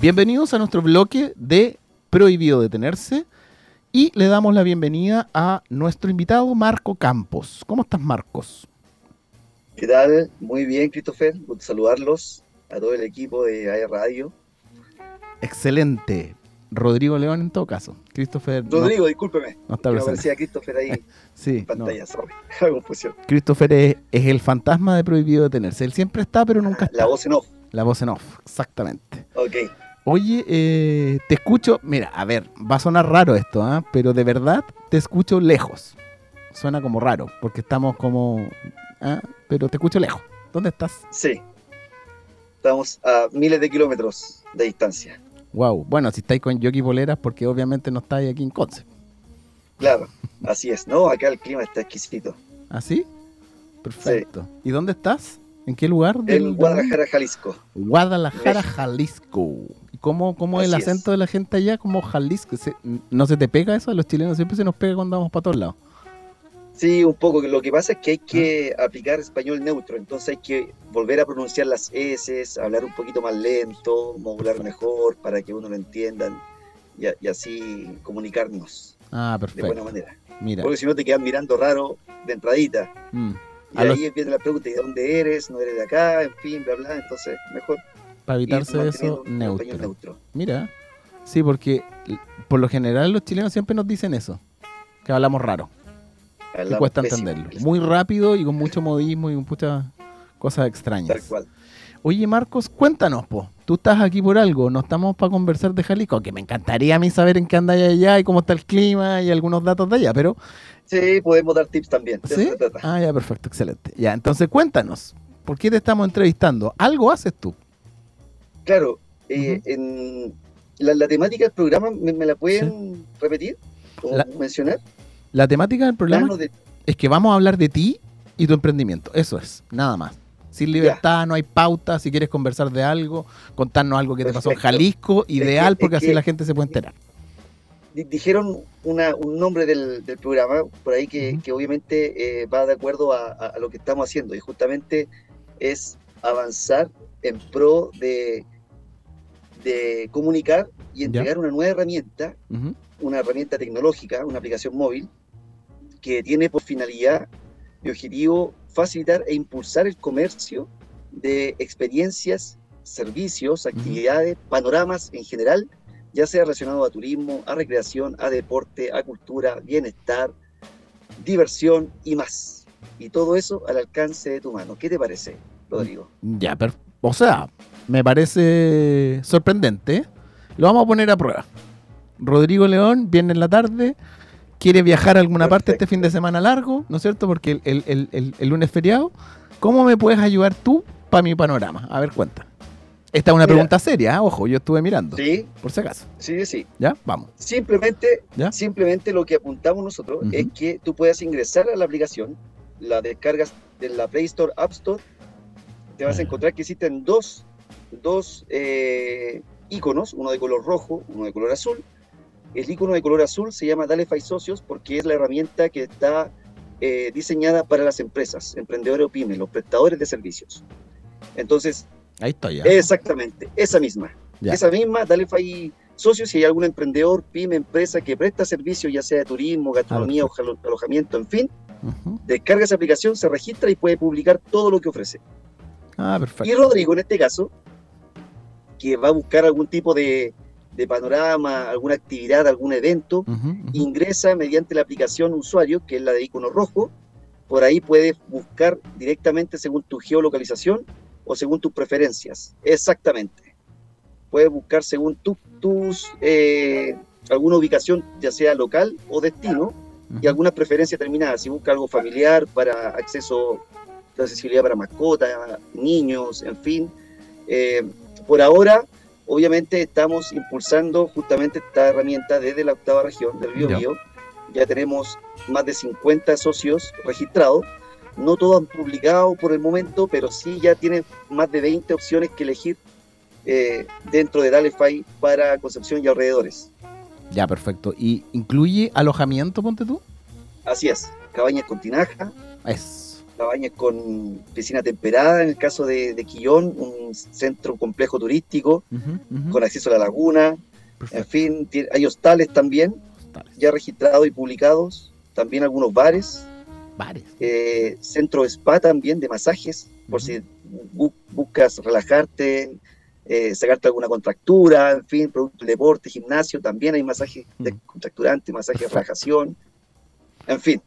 Bienvenidos a nuestro bloque de Prohibido Detenerse y le damos la bienvenida a nuestro invitado Marco Campos. ¿Cómo estás, Marcos? ¿Qué tal? Muy bien, Christopher. Gusto saludarlos a todo el equipo de AE Radio. Excelente. Rodrigo León en todo caso. Christopher. Rodrigo, discúlpeme. No está presente. aparecía Christopher ahí Sí, en pantalla, no. sorry. La confusión. Christopher es, es el fantasma de Prohibido Detenerse. Él siempre está, pero nunca está. La voz en off. La voz en off, exactamente. Ok. Oye, eh, te escucho. Mira, a ver, va a sonar raro esto, ¿ah? pero de verdad te escucho lejos. Suena como raro, porque estamos como. ¿ah? Pero te escucho lejos. ¿Dónde estás? Sí. Estamos a miles de kilómetros de distancia. Wow. Bueno, si estáis con Yoki Poleras, porque obviamente no estáis aquí en Conce. Claro, así es. No, acá el clima está exquisito. ¿Así? Perfecto. ¿Y dónde estás? ¿En qué lugar? del- En Guadalajara, Jalisco. Guadalajara. Jalisco. ¿Y cómo, cómo es el es. acento de la gente allá? Como Jalisco. ¿Se- ¿No se te pega eso? A los chilenos siempre se nos pega cuando vamos para todos lados. Sí, un poco. Lo que pasa es que hay que Ah. aplicar español neutro, entonces hay que volver a pronunciar las S, hablar un poquito más lento, modular mejor para que uno lo entienda y, así comunicarnos Ah, de buena manera. Mira. Porque si no te quedan mirando raro de entradita. mm, Y A los- ahí viene la pregunta, ¿y de dónde eres? ¿No eres de acá? En fin, bla, bla. Entonces, mejor para evitarse eso, neutro. neutro. Mira. Sí, porque por lo general los chilenos siempre nos dicen eso. Que hablamos raro. Que Hablamos cuesta pésimo entenderlo. Muy rápido y con mucho modismo y con muchas cosas extrañas. Tal cual. Oye, Marcos, cuéntanos, po. Tú estás aquí por algo, no estamos para conversar de Jalisco, que me encantaría a mí saber en qué andáis allá y cómo está el clima y algunos datos de allá, pero... Sí, podemos dar tips también. ¿Sí? Ah, ya, perfecto, excelente. Ya, entonces cuéntanos, ¿por qué te estamos entrevistando? ¿Algo haces tú? Claro, eh, en la, la temática del programa, ¿me, me la pueden repetir o La- mencionar? La temática del programa de- es que vamos a hablar de ti y tu emprendimiento, eso es, nada más. Sin libertad, no hay pauta, si quieres conversar de algo, contarnos algo que te pasó en. Jalisco, ideal, que- porque es así la gente se puede enterar. di- dijeron una- un nombre del, del programa por ahí que, obviamente eh, va de acuerdo a, a- a lo que estamos haciendo y justamente es avanzar en pro de, de comunicar y Ya. entregar una nueva herramienta, una herramienta tecnológica, una aplicación móvil que tiene por finalidad y objetivo facilitar e impulsar el comercio de experiencias, servicios, actividades, panoramas en general, ya sea relacionado a turismo, a recreación, a deporte, a cultura, bienestar, diversión y más. Y todo eso al alcance de tu mano. ¿Qué te parece, Rodrigo? Ya, pero, o sea, me parece sorprendente. Lo vamos a poner a prueba. Rodrigo León viene en la tarde, quiere viajar a alguna parte este fin de semana largo, ¿no es cierto? Porque el, el- el- el- el lunes es feriado. ¿Cómo me puedes ayudar tú para mi panorama? A ver, cuenta. Esta es una Mira. pregunta seria, ¿eh? ojo, yo estuve mirando, Sí, por si acaso. sí, sí. ¿Ya? Vamos. Simplemente, ¿Ya? simplemente lo que apuntamos nosotros es que tú puedas ingresar a la aplicación, la descargas de la Play Store, App Store, te vas a encontrar que existen dos, dos eh, iconos, uno de color rojo, uno de color azul. El icono de color azul se llama Dalefy Socios porque es la herramienta que está eh, diseñada para las empresas, emprendedores o pymes, los prestadores de servicios. Entonces, Ahí estoy ya. Exactamente, esa misma. Ya. Esa misma, dale ahí socios si hay algún emprendedor, pyme, empresa que presta servicios, ya sea de turismo, gastronomía, alojamiento, en fin, Ujú. descarga esa aplicación, se registra y puede publicar todo lo que ofrece. Ah, Y. Rodrigo, en este caso, que va a buscar algún tipo de, de panorama, alguna actividad, algún evento, ingresa mediante la aplicación usuario, que es la de icono rojo. Por ahí puedes buscar directamente según tu geolocalización o según tus preferencias. Exactamente. Puedes buscar según tu- tus eh, alguna ubicación, ya sea local o destino, y alguna preferencia determinada. Si busca algo familiar para acceso, de accesibilidad para mascotas, niños, en fin. Eh, por ahora, obviamente, estamos impulsando justamente esta herramienta desde la octava región del. Biobío. Ya tenemos más de 50 socios registrados. No todos han publicado por el momento, pero sí ya tienen más de 20 opciones que elegir eh, dentro de Dalefy para Concepción y alrededores. Ya, perfecto. ¿Y incluye alojamiento, ponte tú? Así es, cabañas con tinaja, Es. Cabañas con piscina temperada, en el caso de, de Quillón, un centro, un complejo turístico con acceso a la laguna, en fin, tiene- hay hostales también, Hostales. ya registrados y publicados, también algunos bares, Bares. eh, centro spa también de masajes, por si bu- buscas relajarte, eh, sacarte alguna contractura, en fin, producto del deporte, gimnasio, también hay masajes descontracturantes, masajes de relajación, en fin,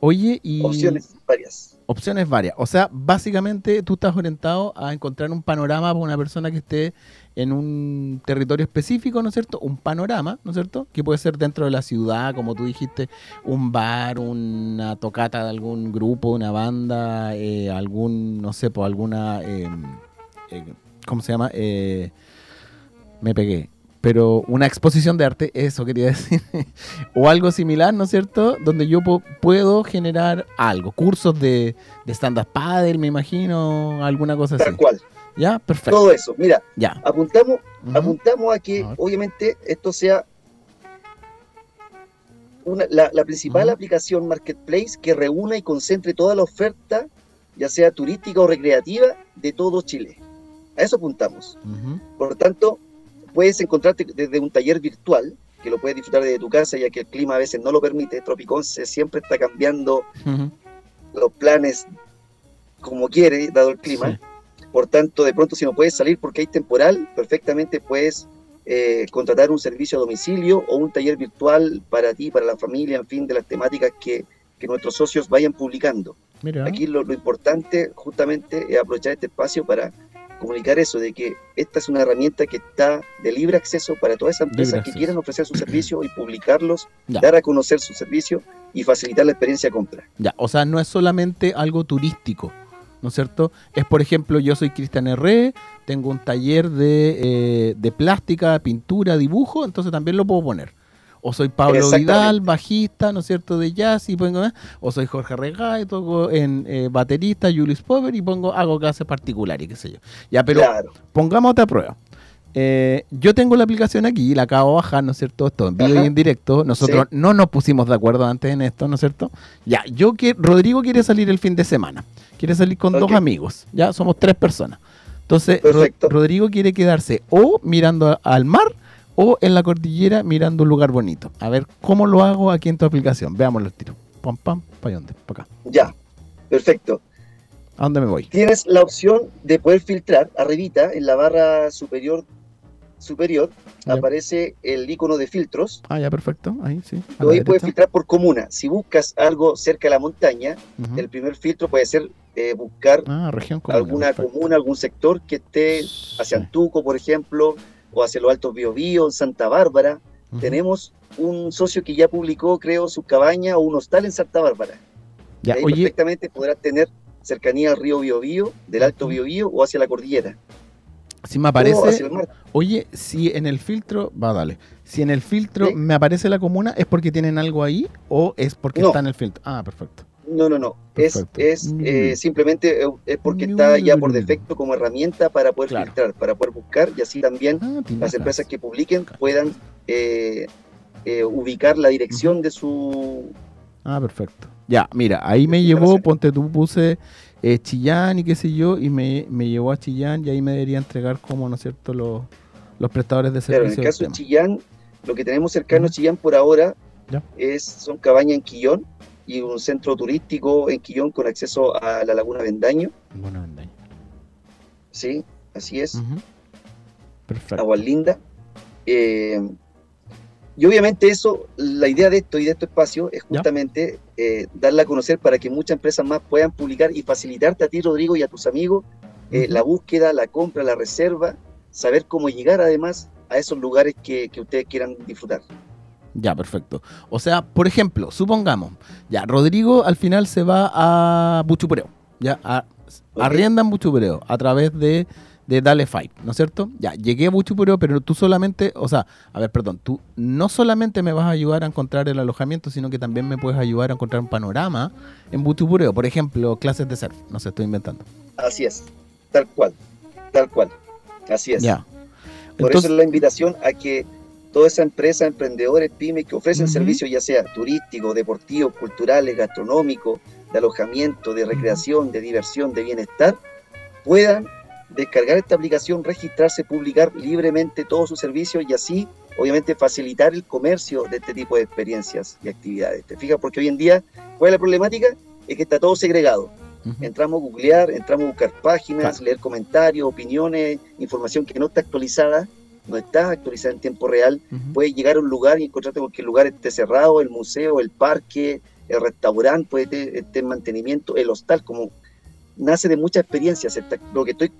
Oye, y opciones varias. Opciones varias. O sea, básicamente tú estás orientado a encontrar un panorama para una persona que esté en un territorio específico, ¿no es cierto? Un panorama, ¿no es cierto? Que puede ser dentro de la ciudad, como tú dijiste, un bar, una tocata de algún grupo, una banda, eh, algún, no sé, pues alguna, eh, eh, ¿cómo se llama? Eh, me pegué. Pero una exposición de arte, eso quería decir, o algo similar, ¿no es cierto? Donde yo puedo generar algo, cursos de, de stand-up paddle, me imagino, alguna cosa así. Tal cual, ¿Ya? Perfecto. todo eso. Mira, Ya. apuntamos, apuntamos a que A obviamente esto sea una- la, la principal aplicación marketplace que reúna y concentre toda la oferta, ya sea turística o recreativa, de todo Chile. A eso apuntamos. Por lo tanto, puedes encontrarte desde un taller virtual, que lo puedes disfrutar desde tu casa, ya que el clima a veces no lo permite. Tropiconce siempre está cambiando los planes como quiere, dado el clima. Sí. Por tanto, de pronto, si no puedes salir porque hay temporal, perfectamente puedes eh, contratar un servicio a domicilio o un taller virtual para ti, para la familia, en fin, de las temáticas que, que nuestros socios vayan publicando. Mira. Aquí lo, lo importante justamente es aprovechar este espacio para comunicar eso, de que esta es una herramienta que está de libre acceso para todas esas empresas que quieran ofrecer sus servicios y publicarlos, Ya. dar a conocer sus servicios y facilitar la experiencia de compra. Ya, o sea, no es solamente algo turístico, ¿no es cierto? Es, por ejemplo, yo soy Cristian R., tengo un taller de, eh, de plástica, pintura, dibujo, entonces también lo puedo poner. O soy Pablo. Vidal, bajista, ¿no es cierto?, de jazz y pongo, o soy Jorge Regay, toco en eh, baterista, Julius Pover y pongo, hago clases particulares, qué sé yo. Ya, pero claro, pongamos otra prueba. Eh, yo tengo la aplicación aquí, la acabo de bajar, ¿no es cierto? Esto en vivo Ajá. y en directo. Nosotros no nos pusimos de acuerdo antes en esto, ¿no es cierto? Ya, yo que Rodrigo quiere salir el fin de semana. Quiere salir con dos amigos. Ya, somos tres personas. Entonces. Rodrigo quiere quedarse o mirando al mar o en la cordillera mirando un lugar bonito. A ver, ¿cómo lo hago aquí en tu aplicación? Veámoslo el tiro. Pam, pam, ¿para dónde? Para acá. ya, perfecto. ¿A dónde me voy? Tienes la opción de poder filtrar arribita en la barra superior superior Ya. aparece el icono de filtros. Ah, ya, perfecto. Ahí, sí. Tú ahí puedes filtrar por comuna. Si buscas algo cerca de la montaña, el primer filtro puede ser eh, buscar Ah, región comuna, alguna perfecto. comuna, algún sector que esté hacia. Antuco, por ejemplo, o hacia los Altos Biobío, en Santa Bárbara. Tenemos un socio que ya publicó, creo, su cabaña o un hostal en Santa Bárbara. Ya, ahí oye, perfectamente podrás tener cercanía al río Biobío, del Alto. Biobío o hacia la cordillera. si me aparece, oye, si en el filtro, va, dale. Si en el filtro Sí. me aparece la comuna, ¿es porque tienen algo ahí o es porque No. está en el filtro? Ah, perfecto. No, no, no. Es, Perfecto. es eh, Mm. simplemente eh, es porque está ya por defecto como herramienta para poder Claro. filtrar, para poder buscar y así también Ah, las empresas que publiquen puedan eh, eh, ubicar la dirección de su... Ah, perfecto. Ya, mira, ahí me llevó, ponte tú, puse eh, Chillán y qué sé yo, y me, me llevó a Chillán y ahí me debería entregar como, ¿no es cierto?, los, los prestadores de Claro, en el caso de. Chillán, lo que tenemos cercano a. Chillán por ahora Ya. es, son cabañas en Quillón y un centro turístico en Quillón con acceso a la Laguna Vendaño, anda ahí. ¿sí? Así es. Perfecto. Aguas Linda. Eh, y obviamente eso, la idea de esto y de este espacio es justamente eh, darla a conocer para que muchas empresas más puedan publicar y facilitarte a ti, Rodrigo, y a tus amigos eh, la búsqueda, la compra, la reserva, saber cómo llegar además a esos lugares que, que ustedes quieran disfrutar. Ya, perfecto. O sea, por ejemplo, supongamos, ya, Rodrigo al final se va a Buchupureo, ya, a, Ok. arrienda en Buchupureo a través de, de Dale Five, ¿no es cierto? Ya, llegué a Buchupureo, pero tú solamente, o sea, a ver, perdón, tú no solamente me vas a ayudar a encontrar el alojamiento, sino que también me puedes ayudar a encontrar un panorama en Buchupureo, por ejemplo, clases de surf, no sé, estoy inventando. Así es, tal cual, tal cual. Así es. Ya. Por Entonces, eso es la invitación a que todas esas empresas, emprendedores, pymes que ofrecen servicios ya sea turísticos, deportivos, culturales, gastronómicos de alojamiento, de recreación, de diversión, de bienestar, puedan descargar esta aplicación, registrarse, publicar libremente todos sus servicios y así, obviamente, facilitar el comercio de este tipo de experiencias y actividades. ¿Te fijas? Porque hoy en día, ¿cuál es la problemática? Es que está todo segregado. Entramos a googlear, entramos a buscar páginas, leer comentarios, opiniones, información que no está actualizada, no está actualizada en tiempo real. Puedes llegar a un lugar y encontrarte con que el lugar esté cerrado, el museo, el parque, el restaurante puede estar en mantenimiento, el hostal, como nace de muchas experiencias. Lo que estoy,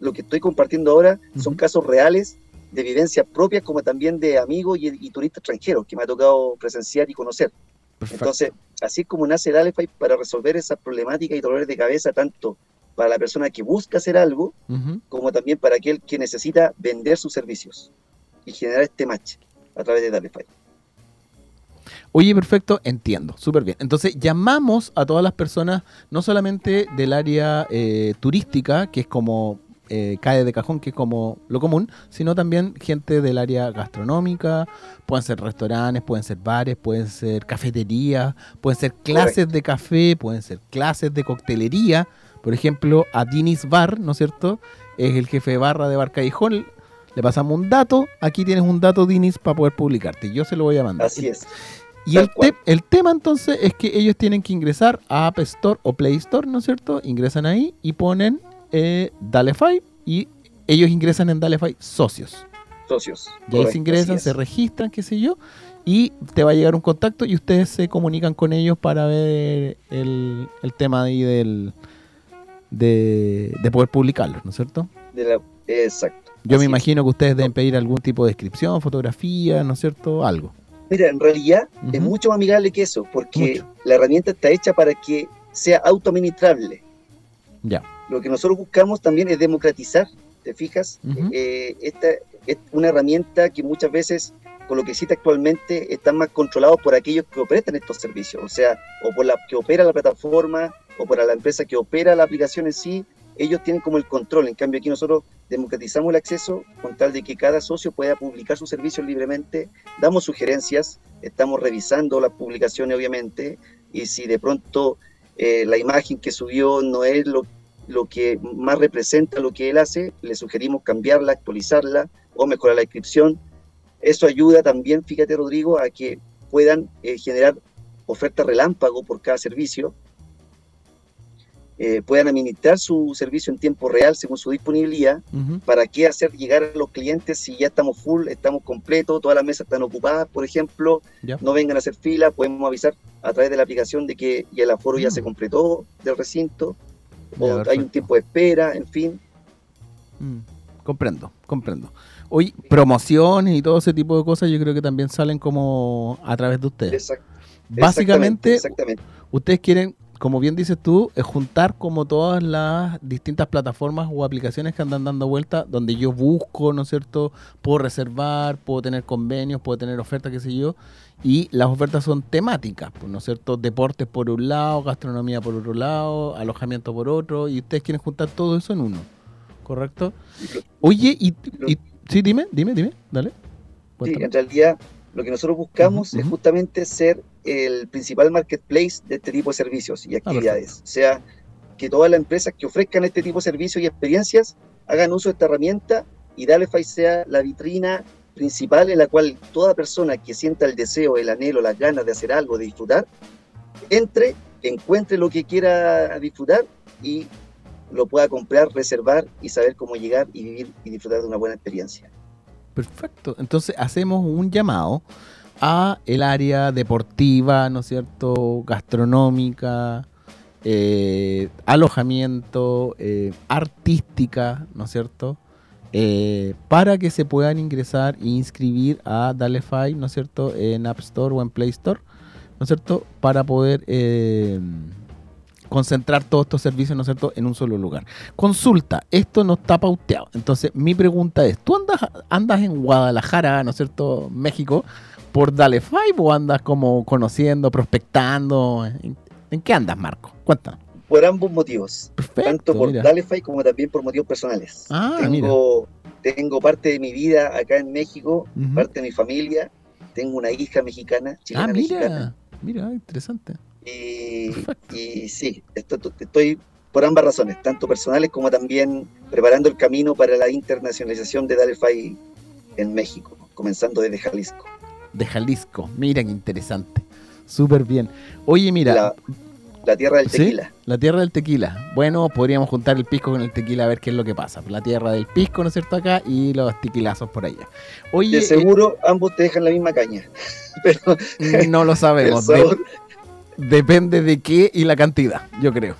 lo que estoy compartiendo ahora son casos reales de vivencias propias como también de amigos y, turistas extranjeros que me ha tocado presenciar y conocer. Entonces, así como nace el Alefai para resolver esas problemáticas y dolores de cabeza, tanto para la persona que busca hacer algo, como también para aquel que necesita vender sus servicios y generar este match a través de Dalefy. Oye, perfecto, entiendo, súper bien. Entonces llamamos a todas las personas, no solamente del área eh, turística, que es como eh, cae de cajón, que es como lo común, sino también gente del área gastronómica, pueden ser restaurantes, pueden ser bares, pueden ser cafeterías, pueden ser clases de café, pueden ser clases de coctelería. Por ejemplo, a Dinis Bar, ¿no es cierto? Es el jefe de barra de Bar Callejón. Le pasamos un dato, aquí tienes un dato Dinis para poder publicarte. Yo se lo voy a mandar. Así es. Y el, el, tema entonces es que ellos tienen que ingresar a App Store o Play Store, ¿no es cierto? Ingresan ahí y ponen eh, Dalefy y ellos ingresan en Dalefy socios. Socios. Y ahí se ingresan, se registran, qué sé yo, y te va a llegar un contacto y ustedes se comunican con ellos para ver el, tema ahí del, de, poder publicarlo, ¿no es cierto? exacto. Yo me imagino que ustedes deben pedir algún tipo de descripción, fotografía, ¿no es cierto? Algo. Mira, en realidad es mucho más amigable que eso, porque la herramienta está hecha para que sea autoadministrable. Ya. Lo que nosotros buscamos también es democratizar, ¿te fijas? Eh, esta es una herramienta que muchas veces, con lo que existe actualmente, están más controlados por aquellos que operan estos servicios, o sea, o por la que opera la plataforma, o por la empresa que opera la aplicación en sí, ellos tienen como el control. En cambio, aquí nosotros democratizamos el acceso con tal de que cada socio pueda publicar sus servicios libremente, damos sugerencias, estamos revisando las publicaciones, obviamente, y si de pronto eh, la imagen que subió no es lo, lo que más representa lo que él hace, le sugerimos cambiarla, actualizarla o mejorar la descripción. Eso ayuda también, fíjate Rodrigo, a que puedan eh, generar ofertas relámpago por cada servicio eh, puedan administrar su servicio en tiempo real según su disponibilidad. ¿Para qué hacer llegar a los clientes si ya estamos full, estamos completos, todas las mesas están ocupadas, por ejemplo? No vengan a hacer fila, podemos avisar a través de la aplicación de que ya el aforo ya se mm. completó del recinto, o hay un tiempo de espera, en fin. Mm, comprendo, comprendo. Hoy, promociones y todo ese tipo de cosas yo creo que también salen como a través de ustedes. Básicamente, ustedes quieren como bien dices tú, es juntar como todas las distintas plataformas o aplicaciones que andan dando vuelta, donde yo busco, ¿no es cierto? Puedo reservar, puedo tener convenios, puedo tener ofertas, qué sé yo. Y las ofertas son temáticas, pues, ¿no es cierto? Deportes por un lado, gastronomía por otro lado, alojamiento por otro, y ustedes quieren juntar todo eso en uno, ¿correcto? Oye, y, sí, dime, dime, dime, dale. Sí, en realidad lo que nosotros buscamos es justamente ser el principal marketplace de este tipo de servicios y ah, actividades. o sea, que todas las empresas que ofrezcan este tipo de servicios y experiencias hagan uso de esta herramienta y Dalefy sea la vitrina principal en la cual toda persona que sienta el deseo, el anhelo, las ganas de hacer algo, de disfrutar, entre, encuentre lo que quiera disfrutar y lo pueda comprar, reservar y saber cómo llegar y vivir y disfrutar de una buena experiencia. Perfecto. Entonces hacemos un llamado a el área deportiva, ¿no es cierto? Gastronómica, eh, alojamiento, eh, artística, ¿no es cierto? Eh, para que se puedan ingresar e inscribir a Dalefy, ¿no es cierto? En App Store o en Play Store, ¿no es cierto? Para poder concentrar todos estos servicios, ¿no es cierto?, en un solo lugar. Consulta, esto no está pauteado. Entonces, mi pregunta es, ¿tú andas, andas en Guadalajara, ¿no es cierto?, México, por Dale Five o andas como conociendo, prospectando? ¿En, qué andas, Marco? Cuéntanos. Por ambos motivos. tanto por Dalefy como también por motivos personales. Ah, tengo, tengo parte de mi vida acá en México, parte de mi familia. Tengo una hija mexicana, chilena ah, mira, Mira, interesante Y, y sí, esto, estoy por ambas razones, tanto personales como también preparando el camino para la internacionalización de Dalefy en México, comenzando desde Jalisco. De Jalisco, mira qué interesante. Súper bien. Oye, mira. La, tierra del tequila. La tierra del tequila. Bueno, podríamos juntar el pisco con el tequila a ver qué es lo que pasa. La tierra del pisco, ¿no es cierto? Acá y los tequilazos por allá. Oye, de seguro ambos te dejan la misma caña. Pero no lo sabemos. depende de qué y la cantidad, yo creo.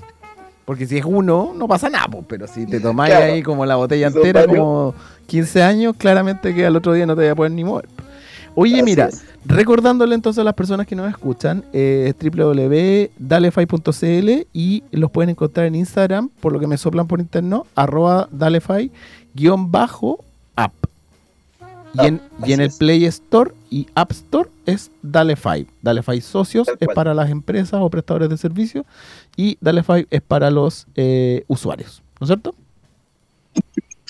Porque si es uno, no pasa nada, pero si te tomáis ahí como la botella entera, como 15 años, claramente que al otro día no te voy a poder ni mover. Oye, mira, recordándole entonces a las personas que nos escuchan, eh, www.dalefy.cl y los pueden encontrar en Instagram, por lo que me soplan por internet, arroba dalefy-app. Y, en, y en el Play Store y App Store es Dalefy. Dalefy Socios es para las empresas o prestadores de servicios y Dalefy es para los eh, usuarios, ¿no es cierto?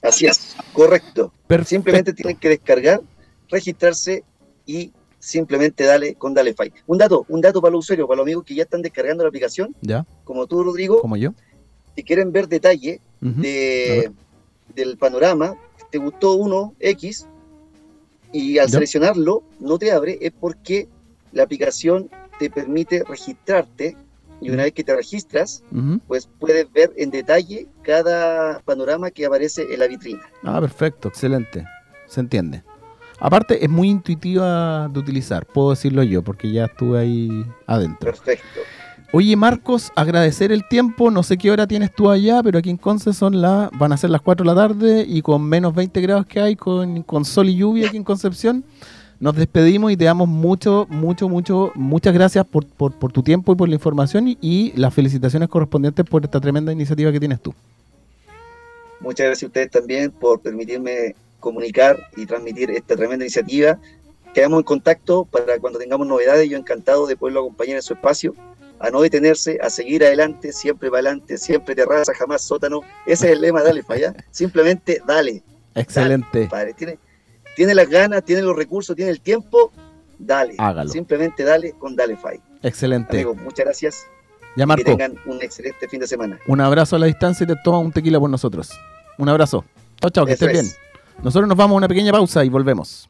Así es, correcto. Simplemente tienen que descargar, registrarse y simplemente dale con Dalefy. Un dato, un dato para los usuarios, para los amigos que ya están descargando la aplicación, ya. como tú, Rodrigo, como yo. Si quieren ver detalle de, del panorama, te gustó uno X y al seleccionarlo no te abre, es porque la aplicación te permite registrarte y una vez que te registras, pues puedes ver en detalle cada panorama que aparece en la vitrina. Ah, perfecto, excelente. Se entiende. Aparte, es muy intuitiva de utilizar, puedo decirlo yo, porque ya estuve ahí adentro. Perfecto. Oye, Marcos, agradecer el tiempo. No sé qué hora tienes tú allá, pero aquí en Conce son las, van a ser las 4 de la tarde y con menos 20 grados que hay, con, con sol y lluvia aquí en Concepción nos despedimos y te damos mucho, mucho, mucho, muchas gracias por, tu tiempo y por la información y, las felicitaciones correspondientes por esta tremenda iniciativa que tienes tú. Muchas gracias a ustedes también por permitirme comunicar y transmitir esta tremenda iniciativa. Quedamos en contacto para cuando tengamos novedades. Yo encantado de poderlo acompañar en su espacio, a no detenerse, a seguir adelante, siempre para adelante, siempre terraza, jamás sótano. Ese es el lema, dale para allá. Simplemente dale. Excelente. padre. Tiene, tiene las ganas, tiene los recursos, tiene el tiempo, dale. Hágalo. Simplemente dale con Dale Fai. Excelente. Amigos, muchas gracias. Ya, Marco. Que tengan un excelente fin de semana. Un abrazo a la distancia y te toma un tequila por nosotros. Un abrazo. Chao, chao, que estés bien. Nosotros nos vamos a una pequeña pausa y volvemos.